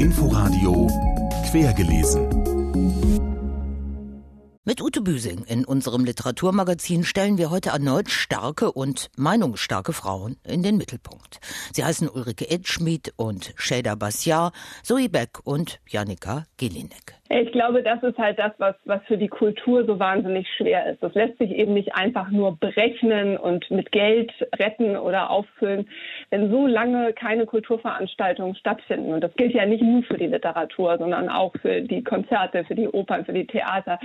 Inforadio Quergelesen. Mit Ute Büsing in unserem Literaturmagazin stellen wir heute erneut starke und meinungsstarke Frauen in den Mittelpunkt. Sie heißen Ulrike Edschmidt und Shada Bassiar, Zoe Beck und Janika Gelinek. Ich glaube, das ist halt das, was, was für die Kultur so wahnsinnig schwer ist. Das lässt sich eben nicht einfach nur berechnen und mit Geld retten oder auffüllen, wenn so lange keine Kulturveranstaltungen stattfinden. Und das gilt ja nicht nur für die Literatur, sondern auch für die Konzerte, für die Opern, für die Theater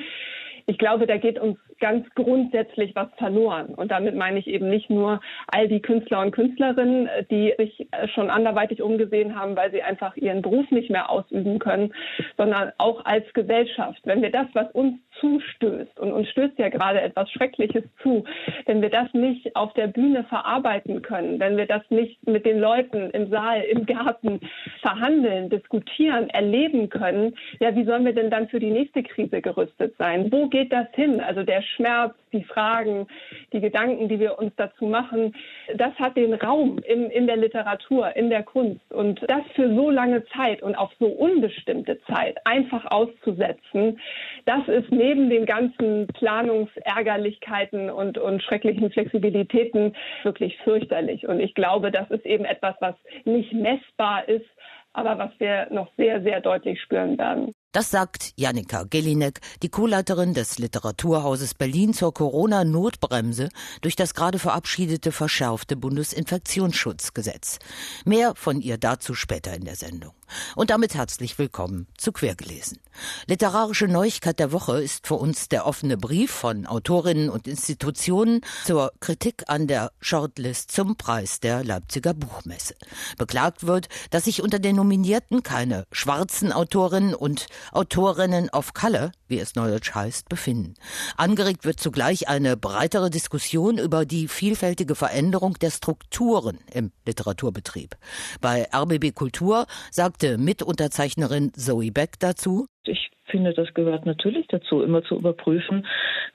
ich glaube, da geht uns ganz grundsätzlich was verloren. Und damit meine ich eben nicht nur all die Künstler und Künstlerinnen, die sich schon anderweitig umgesehen haben, weil sie einfach ihren Beruf nicht mehr ausüben können, sondern auch als Gesellschaft. Wenn wir das, was uns zustößt, und uns stößt ja gerade etwas Schreckliches zu, wenn wir das nicht auf der Bühne verarbeiten können, wenn wir das nicht mit den Leuten im Saal, im Garten verhandeln, diskutieren, erleben können, ja, wie sollen wir denn dann für die nächste Krise gerüstet sein? Wo geht das hin? Also der Schmerz, die Fragen, die Gedanken, die wir uns dazu machen, das hat den Raum in, in der Literatur, in der Kunst. Und das für so lange Zeit und auf so unbestimmte Zeit einfach auszusetzen, das ist neben den ganzen Planungsärgerlichkeiten und, und schrecklichen Flexibilitäten wirklich fürchterlich. Und ich glaube, das ist eben etwas, was nicht messbar ist, aber was wir noch sehr, sehr deutlich spüren werden. Das sagt Janika Gelinek, die Co-Leiterin des Literaturhauses Berlin zur Corona-Notbremse durch das gerade verabschiedete verschärfte Bundesinfektionsschutzgesetz. Mehr von ihr dazu später in der Sendung. Und damit herzlich willkommen zu Quergelesen. Literarische Neuigkeit der Woche ist für uns der offene Brief von Autorinnen und Institutionen zur Kritik an der Shortlist zum Preis der Leipziger Buchmesse. Beklagt wird, dass sich unter den Nominierten keine schwarzen Autorinnen und Autorinnen of Color, wie es neudeutsch heißt, befinden. Angeregt wird zugleich eine breitere Diskussion über die vielfältige Veränderung der Strukturen im Literaturbetrieb. Bei RBB Kultur sagte Mitunterzeichnerin Zoe Beck dazu, ich finde, das gehört natürlich dazu, immer zu überprüfen,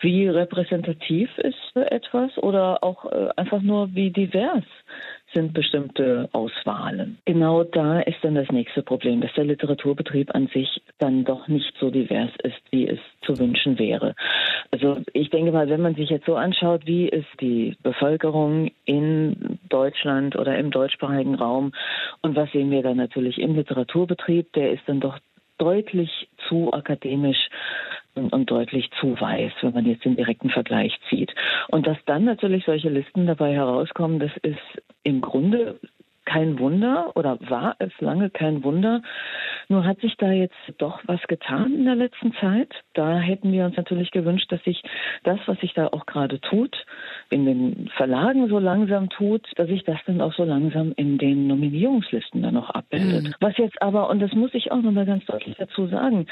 wie repräsentativ ist etwas oder auch äh, einfach nur, wie divers sind bestimmte Auswahlen. Genau da ist dann das nächste Problem, dass der Literaturbetrieb an sich dann doch nicht so divers ist, wie es zu wünschen wäre. Also ich denke mal, wenn man sich jetzt so anschaut, wie ist die Bevölkerung in Deutschland oder im deutschsprachigen Raum und was sehen wir dann natürlich im Literaturbetrieb, der ist dann doch deutlich zu akademisch und, deutlich zu weiß, wenn man jetzt den direkten Vergleich zieht. Und dass dann natürlich solche Listen dabei herauskommen, das ist im Grunde kein Wunder oder war es lange kein Wunder. Nur hat sich da jetzt doch was getan in der letzten Zeit. Da hätten wir uns natürlich gewünscht, dass sich das, was sich da auch gerade tut, in den Verlagen so langsam tut, dass sich das dann auch so langsam in den Nominierungslisten dann auch abbildet. Mhm. Was jetzt aber, und das muss ich auch nochmal ganz deutlich dazu sagen,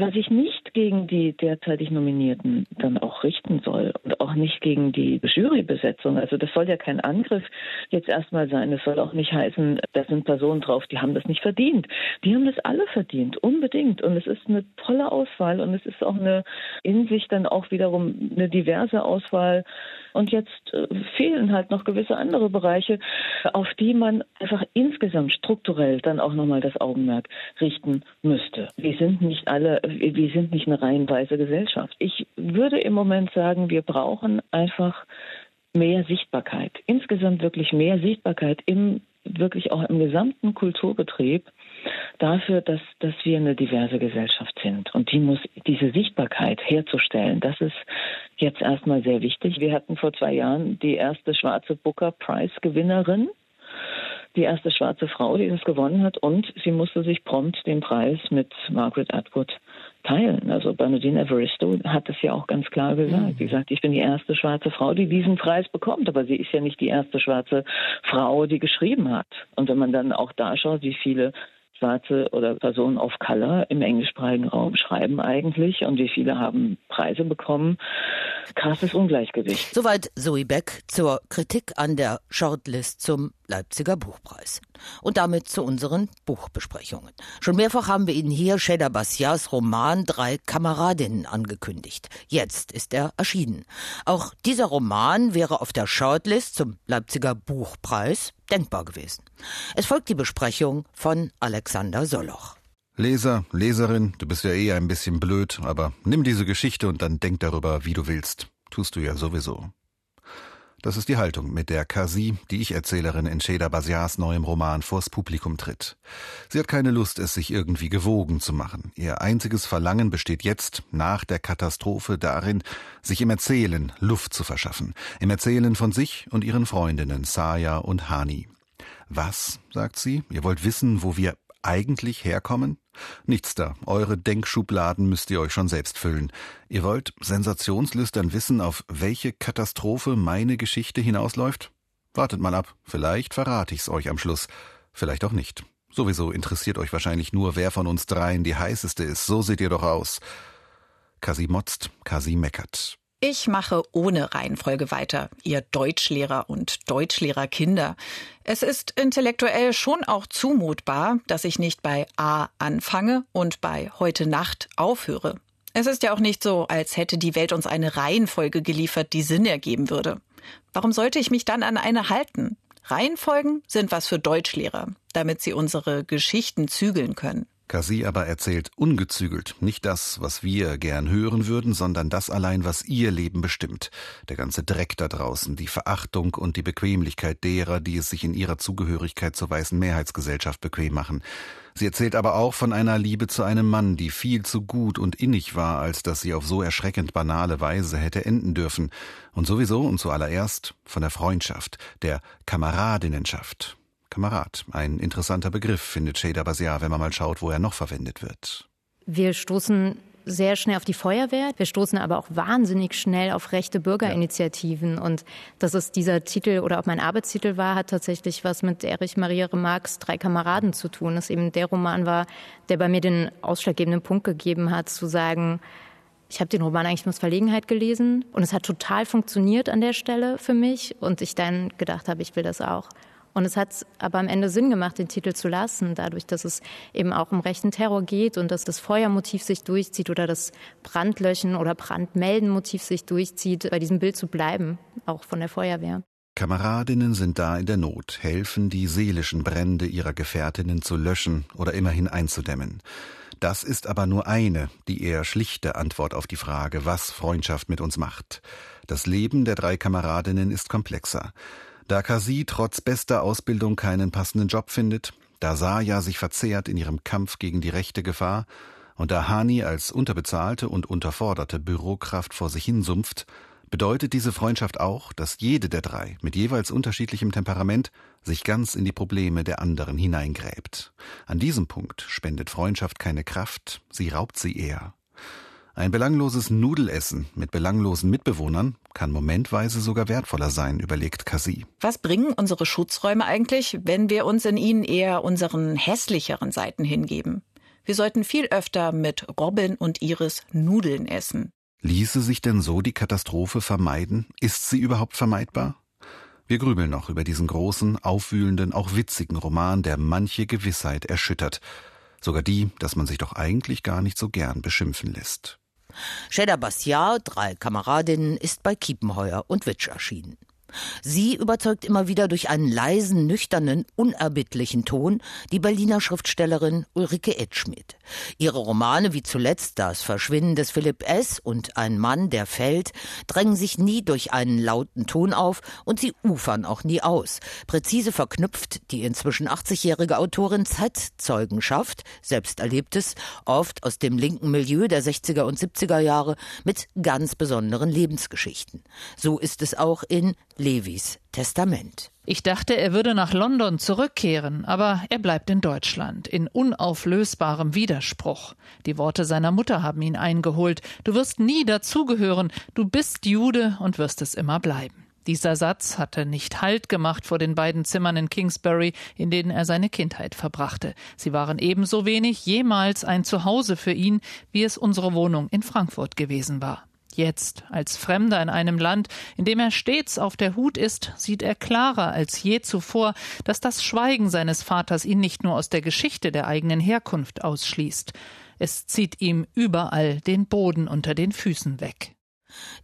was ich nicht gegen die derzeitig Nominierten dann auch richten soll und auch nicht gegen die Jurybesetzung. Also das soll ja kein Angriff jetzt erstmal sein. Es soll auch nicht heißen, da sind Personen drauf, die haben das nicht verdient. Die haben das alle verdient, unbedingt. Und es ist eine tolle Auswahl und es ist auch eine in sich dann auch wiederum eine diverse Auswahl. Und jetzt äh, fehlen halt noch gewisse andere Bereiche, auf die man einfach insgesamt strukturell dann auch nochmal das Augenmerk richten müsste. Wir sind nicht alle, wir sind nicht eine reihenweise Gesellschaft. Ich würde im Moment sagen, wir brauchen einfach mehr Sichtbarkeit, insgesamt wirklich mehr Sichtbarkeit im wirklich auch im gesamten Kulturbetrieb dafür, dass, dass wir eine diverse Gesellschaft sind. Und die muss diese Sichtbarkeit herzustellen. Das ist jetzt erstmal sehr wichtig. Wir hatten vor zwei Jahren die erste schwarze Booker Prize Gewinnerin die erste schwarze Frau, die das gewonnen hat, und sie musste sich prompt den Preis mit Margaret Atwood teilen. Also Bernadine Evaristo hat es ja auch ganz klar gesagt. Mhm. Sie sagt, ich bin die erste schwarze Frau, die diesen Preis bekommt, aber sie ist ja nicht die erste schwarze Frau, die geschrieben hat. Und wenn man dann auch da schaut, wie viele Schwarze oder Personen of Color im englischsprachigen Raum schreiben eigentlich und wie viele haben Preise bekommen. Krasses Ungleichgewicht. Soweit Zoe Beck zur Kritik an der Shortlist zum Leipziger Buchpreis. Und damit zu unseren Buchbesprechungen. Schon mehrfach haben wir Ihnen hier Sheda Bassias Roman Drei Kameradinnen angekündigt. Jetzt ist er erschienen. Auch dieser Roman wäre auf der Shortlist zum Leipziger Buchpreis denkbar gewesen. Es folgt die Besprechung von Alexander Soloch. Leser, Leserin, du bist ja eh ein bisschen blöd, aber nimm diese Geschichte und dann denk darüber, wie du willst. Tust du ja sowieso. Das ist die Haltung, mit der Kasi, die Ich-Erzählerin in Sheda Basiars neuem Roman, vors Publikum tritt. Sie hat keine Lust, es sich irgendwie gewogen zu machen. Ihr einziges Verlangen besteht jetzt, nach der Katastrophe, darin, sich im Erzählen Luft zu verschaffen. Im Erzählen von sich und ihren Freundinnen, Saya und Hani. Was, sagt sie, ihr wollt wissen, wo wir eigentlich herkommen? Nichts da. Eure Denkschubladen müsst ihr euch schon selbst füllen. Ihr wollt sensationslüstern wissen, auf welche Katastrophe meine Geschichte hinausläuft? Wartet mal ab. Vielleicht verrate ich's euch am Schluss. Vielleicht auch nicht. Sowieso interessiert euch wahrscheinlich nur, wer von uns dreien die heißeste ist. So seht ihr doch aus. Kasi motzt, Kasi meckert. Ich mache ohne Reihenfolge weiter, ihr Deutschlehrer und Deutschlehrerkinder. Es ist intellektuell schon auch zumutbar, dass ich nicht bei A anfange und bei heute Nacht aufhöre. Es ist ja auch nicht so, als hätte die Welt uns eine Reihenfolge geliefert, die Sinn ergeben würde. Warum sollte ich mich dann an eine halten? Reihenfolgen sind was für Deutschlehrer, damit sie unsere Geschichten zügeln können. Kasi aber erzählt ungezügelt, nicht das, was wir gern hören würden, sondern das allein, was ihr Leben bestimmt. Der ganze Dreck da draußen, die Verachtung und die Bequemlichkeit derer, die es sich in ihrer Zugehörigkeit zur weißen Mehrheitsgesellschaft bequem machen. Sie erzählt aber auch von einer Liebe zu einem Mann, die viel zu gut und innig war, als dass sie auf so erschreckend banale Weise hätte enden dürfen. Und sowieso und zuallererst von der Freundschaft, der Kameradinnenschaft, Kamerad. Ein interessanter Begriff, findet Shada Basiar, wenn man mal schaut, wo er noch verwendet wird. Wir stoßen sehr schnell auf die Feuerwehr. Wir stoßen aber auch wahnsinnig schnell auf rechte Bürgerinitiativen. Ja. Und dass es dieser Titel oder auch mein Arbeitstitel war, hat tatsächlich was mit Erich Maria Remarques Drei Kameraden zu tun. Das eben der Roman war, der bei mir den ausschlaggebenden Punkt gegeben hat, zu sagen, ich habe den Roman eigentlich aus Verlegenheit gelesen und es hat total funktioniert an der Stelle für mich und ich dann gedacht habe, ich will das auch. Und es hat aber am Ende Sinn gemacht, den Titel zu lassen, dadurch, dass es eben auch um rechten Terror geht und dass das Feuermotiv sich durchzieht oder das Brandlöschen oder Brandmelden-Motiv sich durchzieht, bei diesem Bild zu bleiben, auch von der Feuerwehr. Kameradinnen sind da in der Not, helfen, die seelischen Brände ihrer Gefährtinnen zu löschen oder immerhin einzudämmen. Das ist aber nur eine, die eher schlichte Antwort auf die Frage, was Freundschaft mit uns macht. Das Leben der drei Kameradinnen ist komplexer. Da Kasi trotz bester Ausbildung keinen passenden Job findet, da Saya sich verzehrt in ihrem Kampf gegen die rechte Gefahr und da Hani als unterbezahlte und unterforderte Bürokraft vor sich hinsumpft, bedeutet diese Freundschaft auch, dass jede der drei mit jeweils unterschiedlichem Temperament sich ganz in die Probleme der anderen hineingräbt. An diesem Punkt spendet Freundschaft keine Kraft, sie raubt sie eher. Ein belangloses Nudelessen mit belanglosen Mitbewohnern kann momentweise sogar wertvoller sein, überlegt Cassie. Was bringen unsere Schutzräume eigentlich, wenn wir uns in ihnen eher unseren hässlicheren Seiten hingeben? Wir sollten viel öfter mit Robin und Iris Nudeln essen. Ließe sich denn so die Katastrophe vermeiden? Ist sie überhaupt vermeidbar? Wir grübeln noch über diesen großen, aufwühlenden, auch witzigen Roman, der manche Gewissheit erschüttert. Sogar die, dass man sich doch eigentlich gar nicht so gern beschimpfen lässt. Sheda Bastiat, drei Kameradinnen, ist bei Kiepenheuer und Witsch erschienen. Sie überzeugt immer wieder durch einen leisen, nüchternen, unerbittlichen Ton die Berliner Schriftstellerin Ulrike Edschmidt. Ihre Romane wie zuletzt Das Verschwinden des Philipp S. und Ein Mann, der fällt, drängen sich nie durch einen lauten Ton auf und sie ufern auch nie aus. Präzise verknüpft die inzwischen 80-jährige Autorin Zeitzeugenschaft, selbst erlebtes, oft aus dem linken Milieu der 60er und 70er Jahre mit ganz besonderen Lebensgeschichten. So ist es auch in Levis Testament. Ich dachte, er würde nach London zurückkehren, aber er bleibt in Deutschland, in unauflösbarem Widerspruch. Die Worte seiner Mutter haben ihn eingeholt. Du wirst nie dazugehören, du bist Jude und wirst es immer bleiben. Dieser Satz hatte nicht Halt gemacht vor den beiden Zimmern in Kingsbury, in denen er seine Kindheit verbrachte. Sie waren ebenso wenig jemals ein Zuhause für ihn, wie es unsere Wohnung in Frankfurt gewesen war. Jetzt, als Fremder in einem Land, in dem er stets auf der Hut ist, sieht er klarer als je zuvor, dass das Schweigen seines Vaters ihn nicht nur aus der Geschichte der eigenen Herkunft ausschließt. Es zieht ihm überall den Boden unter den Füßen weg.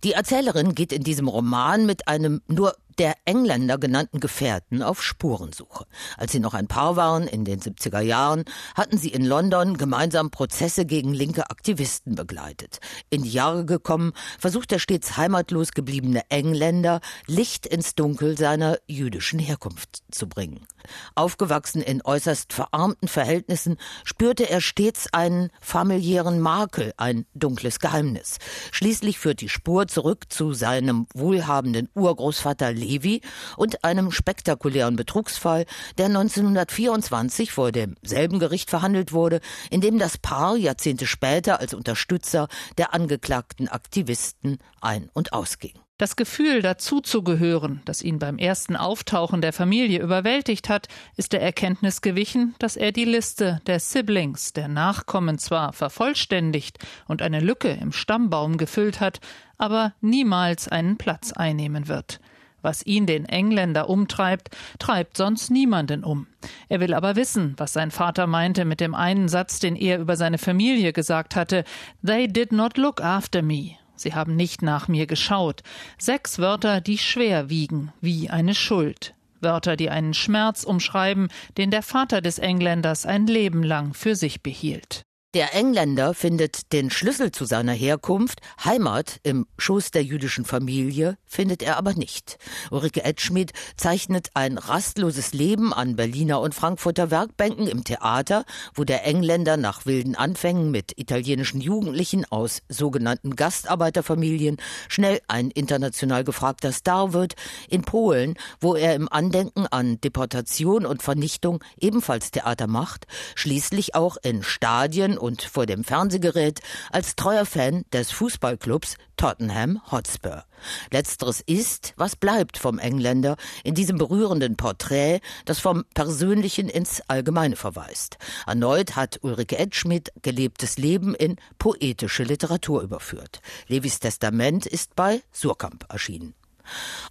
Die Erzählerin geht in diesem Roman mit einem nur der Engländer genannten Gefährten auf Spurensuche. Als sie noch ein Paar waren in den 70er Jahren, hatten sie in London gemeinsam Prozesse gegen linke Aktivisten begleitet. In die Jahre gekommen, versucht der stets heimatlos gebliebene Engländer Licht ins Dunkel seiner jüdischen Herkunft zu bringen. Aufgewachsen in äußerst verarmten Verhältnissen, spürte er stets einen familiären Makel, ein dunkles Geheimnis. Schließlich führt die Spur zurück zu seinem wohlhabenden Urgroßvater Levi und einem spektakulären Betrugsfall, der 1924 vor demselben Gericht verhandelt wurde, in dem das Paar Jahrzehnte später als Unterstützer der angeklagten Aktivisten ein- und ausging. Das Gefühl, dazuzugehören, das ihn beim ersten Auftauchen der Familie überwältigt hat, ist der Erkenntnis gewichen, dass er die Liste der Siblings, der Nachkommen zwar vervollständigt und eine Lücke im Stammbaum gefüllt hat, aber niemals einen Platz einnehmen wird. Was ihn den Engländer umtreibt, treibt sonst niemanden um. Er will aber wissen, was sein Vater meinte mit dem einen Satz, den er über seine Familie gesagt hatte They did not look after me. Sie haben nicht nach mir geschaut. Sechs Wörter, die schwer wiegen, wie eine Schuld. Wörter, die einen Schmerz umschreiben, den der Vater des Engländers ein Leben lang für sich behielt. Der Engländer findet den Schlüssel zu seiner Herkunft, Heimat im Schoß der jüdischen Familie, findet er aber nicht. Ulrike Edschmidt zeichnet ein rastloses Leben an Berliner und Frankfurter Werkbänken im Theater, wo der Engländer nach wilden Anfängen mit italienischen Jugendlichen aus sogenannten Gastarbeiterfamilien schnell ein international gefragter Star wird, in Polen, wo er im Andenken an Deportation und Vernichtung ebenfalls Theater macht, schließlich auch in Stadien und vor dem Fernsehgerät als treuer Fan des Fußballclubs Tottenham Hotspur. Letzteres ist, was bleibt vom Engländer in diesem berührenden Porträt, das vom Persönlichen ins Allgemeine verweist. Erneut hat Ulrike Edschmidt gelebtes Leben in poetische Literatur überführt. Levis Testament ist bei Surkamp erschienen.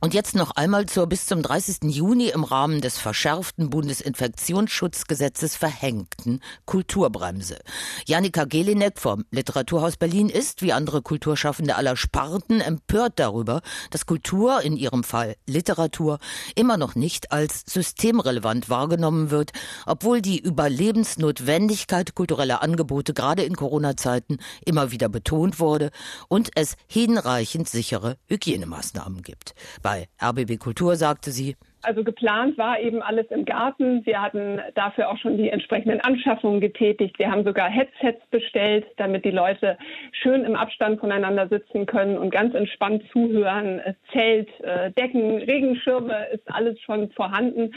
Und jetzt noch einmal zur bis zum 30. Juni im Rahmen des verschärften Bundesinfektionsschutzgesetzes verhängten Kulturbremse. Janika Gelinek vom Literaturhaus Berlin ist, wie andere Kulturschaffende aller Sparten, empört darüber, dass Kultur, in ihrem Fall Literatur, immer noch nicht als systemrelevant wahrgenommen wird, obwohl die Überlebensnotwendigkeit kultureller Angebote gerade in Corona-Zeiten immer wieder betont wurde und es hinreichend sichere Hygienemaßnahmen gibt gibt. Bei RBB Kultur sagte sie, also geplant war eben alles im Garten. Wir hatten dafür auch schon die entsprechenden Anschaffungen getätigt. Wir haben sogar Headsets bestellt, damit die Leute schön im Abstand voneinander sitzen können und ganz entspannt zuhören. Zelt, äh, Decken, Regenschirme ist alles schon vorhanden.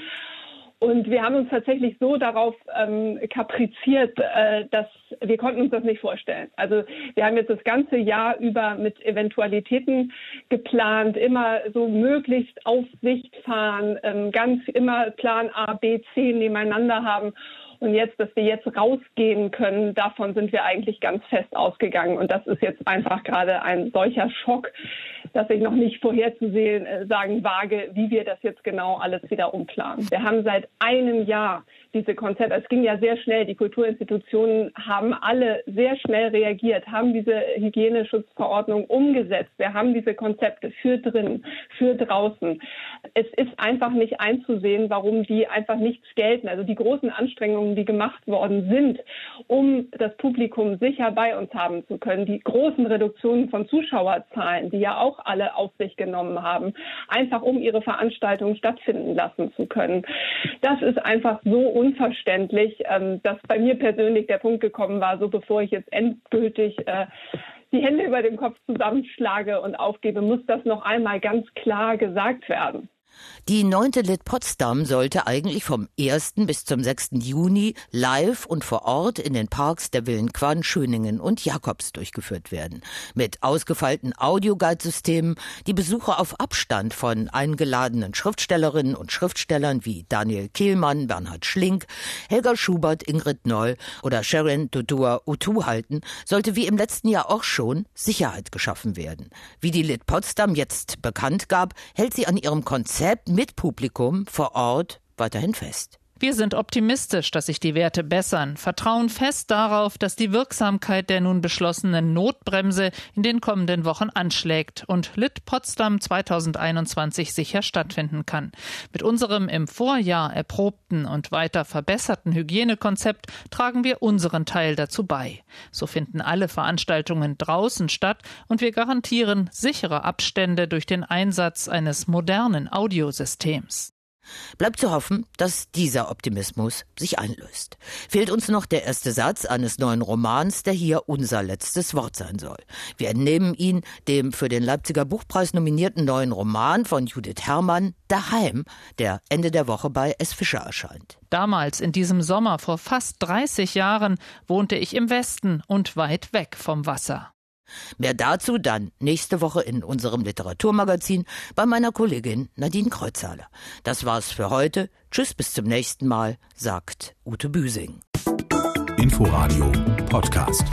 Und wir haben uns tatsächlich so darauf ähm, kapriziert, äh, dass wir konnten uns das nicht vorstellen. Also wir haben jetzt das ganze Jahr über mit Eventualitäten geplant, immer so möglichst auf Sicht fahren, ähm, ganz immer Plan A, B, C nebeneinander haben. Und jetzt, dass wir jetzt rausgehen können, davon sind wir eigentlich ganz fest ausgegangen. Und das ist jetzt einfach gerade ein solcher Schock, dass ich noch nicht vorherzusehen äh, sagen wage, wie wir das jetzt genau alles wieder umplanen. Wir haben seit einem Jahr diese Konzepte, es ging ja sehr schnell, die Kulturinstitutionen haben alle sehr schnell reagiert, haben diese Hygieneschutzverordnung umgesetzt. Wir haben diese Konzepte für drin, für draußen. Es ist einfach nicht einzusehen, warum die einfach nichts gelten. Also die großen Anstrengungen, die gemacht worden sind, um das Publikum sicher bei uns haben zu können, die großen Reduktionen von Zuschauerzahlen, die ja auch alle auf sich genommen haben, einfach um ihre Veranstaltungen stattfinden lassen zu können. Das ist einfach so unverständlich, ähm, dass bei mir persönlich der Punkt gekommen war, so bevor ich jetzt endgültig äh, die Hände über den Kopf zusammenschlage und aufgebe, muss das noch einmal ganz klar gesagt werden. Die neunte Lit Potsdam sollte eigentlich vom 1. bis zum 6. Juni live und vor Ort in den Parks der Villen Quan, Schöningen und Jakobs durchgeführt werden. Mit ausgefeilten Audioguide-Systemen, die Besucher auf Abstand von eingeladenen Schriftstellerinnen und Schriftstellern wie Daniel Kehlmann, Bernhard Schlink, Helga Schubert, Ingrid Noll oder Sharon Dodua Utu halten, sollte wie im letzten Jahr auch schon Sicherheit geschaffen werden. Wie die Lit Potsdam jetzt bekannt gab, hält sie an ihrem Konzert mit Publikum vor Ort weiterhin fest. Wir sind optimistisch, dass sich die Werte bessern, vertrauen fest darauf, dass die Wirksamkeit der nun beschlossenen Notbremse in den kommenden Wochen anschlägt und Lit Potsdam 2021 sicher stattfinden kann. Mit unserem im Vorjahr erprobten und weiter verbesserten Hygienekonzept tragen wir unseren Teil dazu bei. So finden alle Veranstaltungen draußen statt und wir garantieren sichere Abstände durch den Einsatz eines modernen Audiosystems. Bleibt zu hoffen, dass dieser Optimismus sich einlöst. Fehlt uns noch der erste Satz eines neuen Romans, der hier unser letztes Wort sein soll. Wir entnehmen ihn dem für den Leipziger Buchpreis nominierten neuen Roman von Judith Herrmann, Daheim, der Ende der Woche bei S. Fischer erscheint. Damals, in diesem Sommer vor fast 30 Jahren, wohnte ich im Westen und weit weg vom Wasser. Mehr dazu dann nächste Woche in unserem Literaturmagazin bei meiner Kollegin Nadine Kreuzhaler. Das war's für heute. Tschüss, bis zum nächsten Mal, sagt Ute Büsing. Inforadio Podcast.